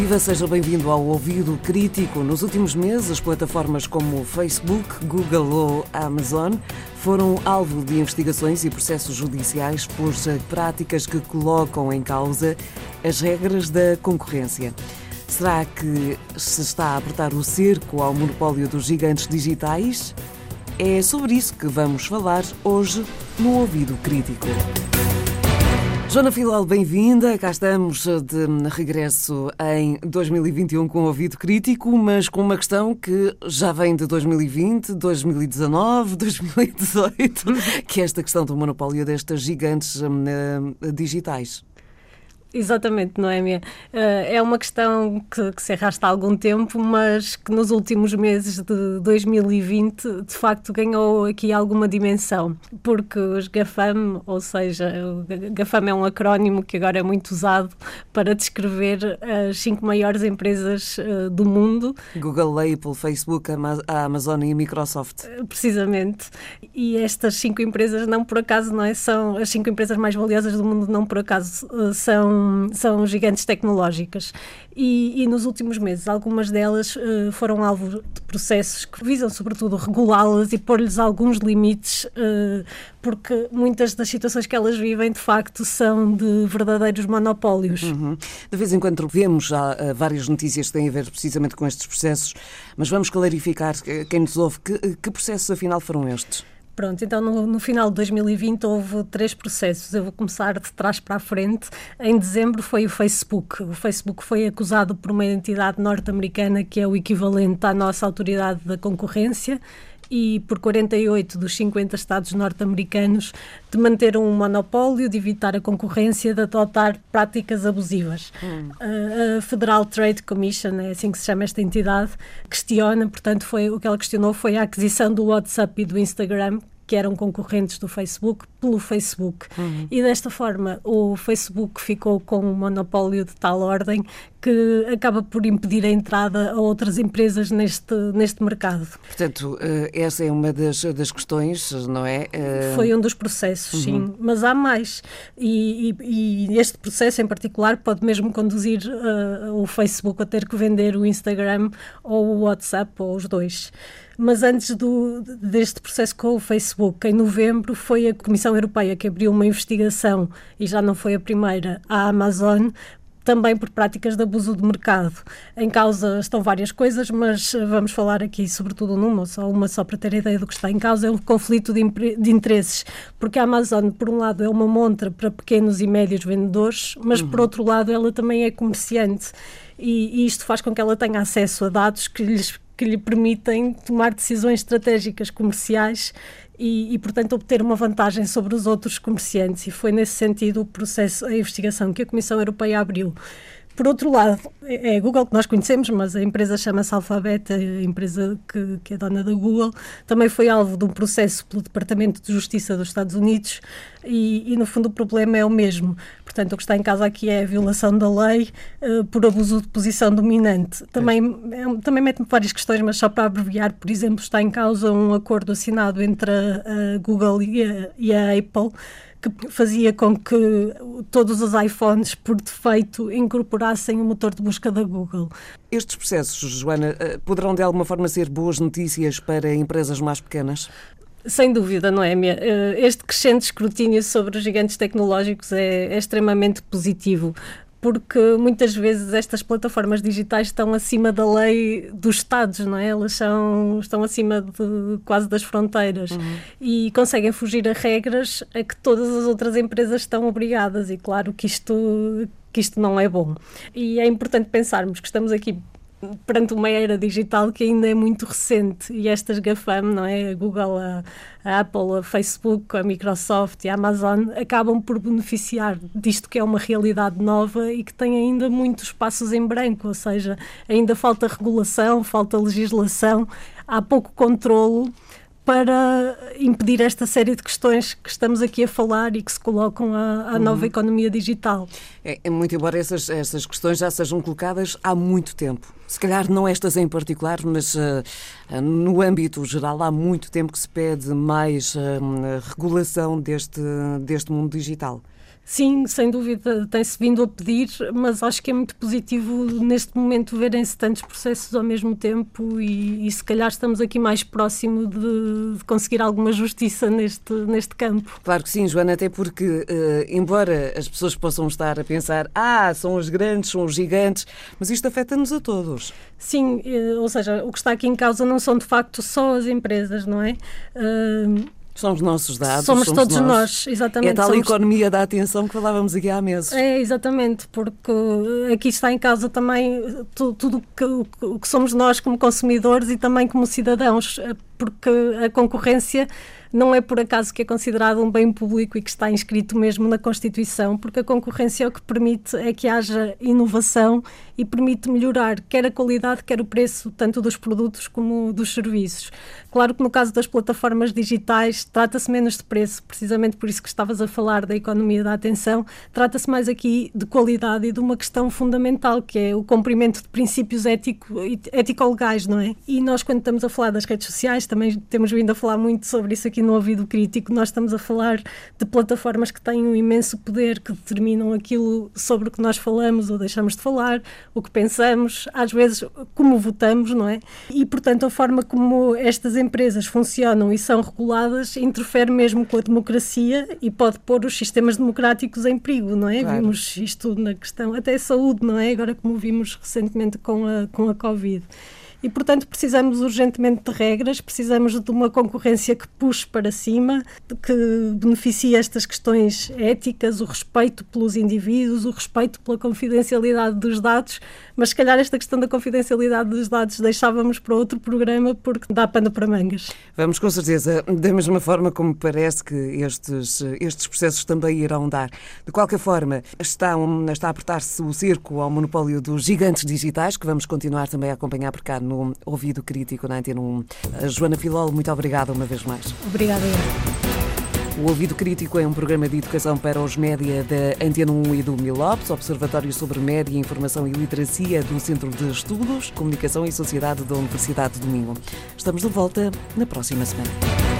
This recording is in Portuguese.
Viva, seja bem-vindo ao Ouvido Crítico. Nos últimos meses, plataformas como Facebook, Google ou Amazon foram alvo de investigações e processos judiciais por práticas que colocam em causa as regras da concorrência. Será que se está a apertar o cerco ao monopólio dos gigantes digitais? É sobre isso que vamos falar hoje no Ouvido Crítico. Joana Filal, bem-vinda. Cá estamos de regresso em 2021 com ouvido crítico, mas com uma questão que já vem de 2020, 2019, 2018, que é esta questão do monopólio destas gigantes uh, digitais. Exatamente, Noémia. Eh, é uma questão que, que, se arrasta há algum tempo, mas que nos últimos meses de 2020 de facto ganhou aqui alguma dimensão, porque os GAFAM, ou seja, o GAFAM é um acrónimo que agora é muito usado para descrever as cinco maiores empresas uh, do mundo. Google, Apple, Facebook, a Amazon e a Microsoft. Eh, precisamente. E estas cinco empresas não por acaso não é, são as cinco empresas mais valiosas do mundo não por acaso uh, são gigantes tecnológicas. E, e, nos últimos meses, algumas delas uh, foram alvo de processos que visam, sobretudo, regulá-las e pôr-lhes alguns limites, uh, porque muitas das situações que elas vivem, de facto, são de verdadeiros monopólios. Uhum. De vez em quando vemos já uh, várias notícias que têm a ver precisamente com estes processos, mas vamos clarificar quem nos ouve que, que processos afinal foram estes? Pronto, então no, no, final de 2020 houve três processos. Eu vou começar de trás para a frente. Em dezembro foi o Facebook. O Facebook foi acusado por uma entidade norte-americana que é o equivalente à nossa autoridade da concorrência e por 48 dos 50 Estados norte-americanos de manter um monopólio, de evitar a concorrência, de adotar práticas abusivas. Hum. A Federal Trade Commission, é assim que se chama esta entidade, questiona, portanto, foi o que ela questionou foi a aquisição do WhatsApp e do Instagram, que eram concorrentes do Facebook, pelo Facebook. Uhum. E desta forma o Facebook ficou com um monopólio de tal ordem que acaba por impedir a entrada a outras empresas neste, neste mercado. Portanto, eh, essa é uma das, das questões, não é? Eh, Foi um dos processos, uhum. sim, mas há mais. E, e, e, este processo em particular pode mesmo conduzir uh, o Facebook a ter que vender o Instagram ou o WhatsApp, ou os dois. Mas antes do, deste processo com o Facebook, em novembro, foi a Comissão Europeia que abriu uma investigação, e já não foi a primeira, à Amazon, também por práticas de abuso de mercado. Em causa estão várias coisas, mas vamos falar aqui sobretudo numa, só uma só para ter ideia do que está em causa, é o conflito de, de interesses, porque a Amazon, por um lado, é uma montra para pequenos e médios vendedores, mas uhum. por outro lado, ela também é comerciante. E, e isto faz com que ela tenha acesso a dados que lhes que lhe permitem tomar decisões estratégicas comerciais e, e, portanto, obter uma vantagem sobre os outros comerciantes. E foi nesse sentido o processo, a investigação que a Comissão Europeia abriu. Por outro lado, é a Google que nós conhecemos, mas a empresa chama-se Alphabet, a empresa que, que, é dona da Google, também foi alvo de um processo pelo Departamento de Justiça dos Estados Unidos e, e no fundo, o problema é o mesmo. Portanto, o que está em causa aqui é a violação da lei uh, por abuso de posição dominante. Também, é, também mete-me várias questões, mas só para abreviar, por exemplo, está em causa um acordo assinado entre a, a Google e a, e a Apple que fazia com que todos os iPhones, por defeito, incorporassem o motor de busca da Google. Estes processos, Joana, eh, poderão de alguma forma ser boas notícias para empresas mais pequenas? Sem dúvida, Noémia. Eh, este crescente escrutínio sobre os gigantes tecnológicos é, é extremamente positivo porque muitas vezes estas plataformas digitais estão acima da lei dos Estados, não é? Elas são, estão acima de quase das fronteiras uhum. e conseguem fugir a regras a que todas as outras empresas estão obrigadas e claro que isto que isto não é bom. E é importante pensarmos que estamos aqui perante uma era digital que ainda é muito recente e estas GAFAM, não é? A Google, a, a, Apple, a Facebook, a Microsoft e a Amazon acabam por beneficiar disto que é uma realidade nova e que tem ainda muitos passos em branco, ou seja, ainda falta regulação, falta legislação, há pouco controlo para impedir esta série de questões que estamos aqui a falar e que se colocam à, à uhum. nova economia digital. É, é, muito embora essas, essas questões já sejam colocadas há muito tempo. Se calhar não estas em particular, mas uh, no âmbito geral há muito tempo que se pede mais uh, regulação deste, deste mundo digital. Sim, sem dúvida, tem-se vindo a pedir, mas acho que é muito positivo neste momento verem-se tantos processos ao mesmo tempo e, e, se calhar estamos aqui mais próximo de, de, conseguir alguma justiça neste, neste campo. Claro que sim, Joana, até porque, uh, embora as pessoas possam estar a pensar, ah, são os grandes, são os gigantes, mas isto afeta-nos a todos. Sim, uh, ou seja, o que está aqui em causa não são de facto só as empresas, não é? Uh, são os nossos dados. Somos, somos todos nós. nós. exatamente. É tal somos... economia da atenção que falávamos aqui há meses. É, exatamente, porque aqui está em causa também tudo, tudo que, o que somos nós como consumidores e também como cidadãos, porque a concorrência não é por acaso que é considerado um bem público e que está inscrito mesmo na Constituição, porque a concorrência é o que permite é que haja inovação e permite melhorar quer a qualidade, quer o preço, tanto dos produtos como dos serviços. Claro que no caso das plataformas digitais trata-se menos de preço, precisamente por isso que estavas a falar da economia da atenção, trata-se mais aqui de qualidade e de uma questão fundamental, que é o cumprimento de princípios ético-legais, não é? E nós, quando estamos a falar das redes sociais, também temos vindo a falar muito sobre isso aqui no ouvido crítico, nós estamos a falar de plataformas que têm um imenso poder, que determinam aquilo sobre o que nós falamos ou deixamos de falar, o que pensamos, às vezes como votamos, não é? E, portanto, a forma como estas empresas funcionam e são reguladas interfere mesmo com a democracia e pode pôr os sistemas democráticos em perigo, não é? Claro. Vimos isto na questão, até saúde, não é? Agora, como vimos recentemente com a, com a Covid e, portanto, precisamos urgentemente de regras, precisamos de uma concorrência que puxe para cima, que beneficie estas questões éticas, o respeito pelos indivíduos, o respeito pela confidencialidade dos dados, mas se calhar esta questão da confidencialidade dos dados deixávamos para outro programa porque dá pano para mangas. Vamos com certeza, da mesma forma como parece que estes, estes processos também irão dar. De qualquer forma, está, está a apertar-se o cerco ao monopólio dos gigantes digitais, que vamos continuar também a acompanhar por cá no Ouvido Crítico na Antena 1. Joana Filol, muito obrigada uma vez mais. Obrigada. O Ouvido Crítico é um programa de educação para os média da Antena 1 e do Milopes, Observatório sobre Média, Informação e Literacia do Centro de Estudos, Comunicação e Sociedade da Universidade de Domingo. Estamos de volta na próxima semana.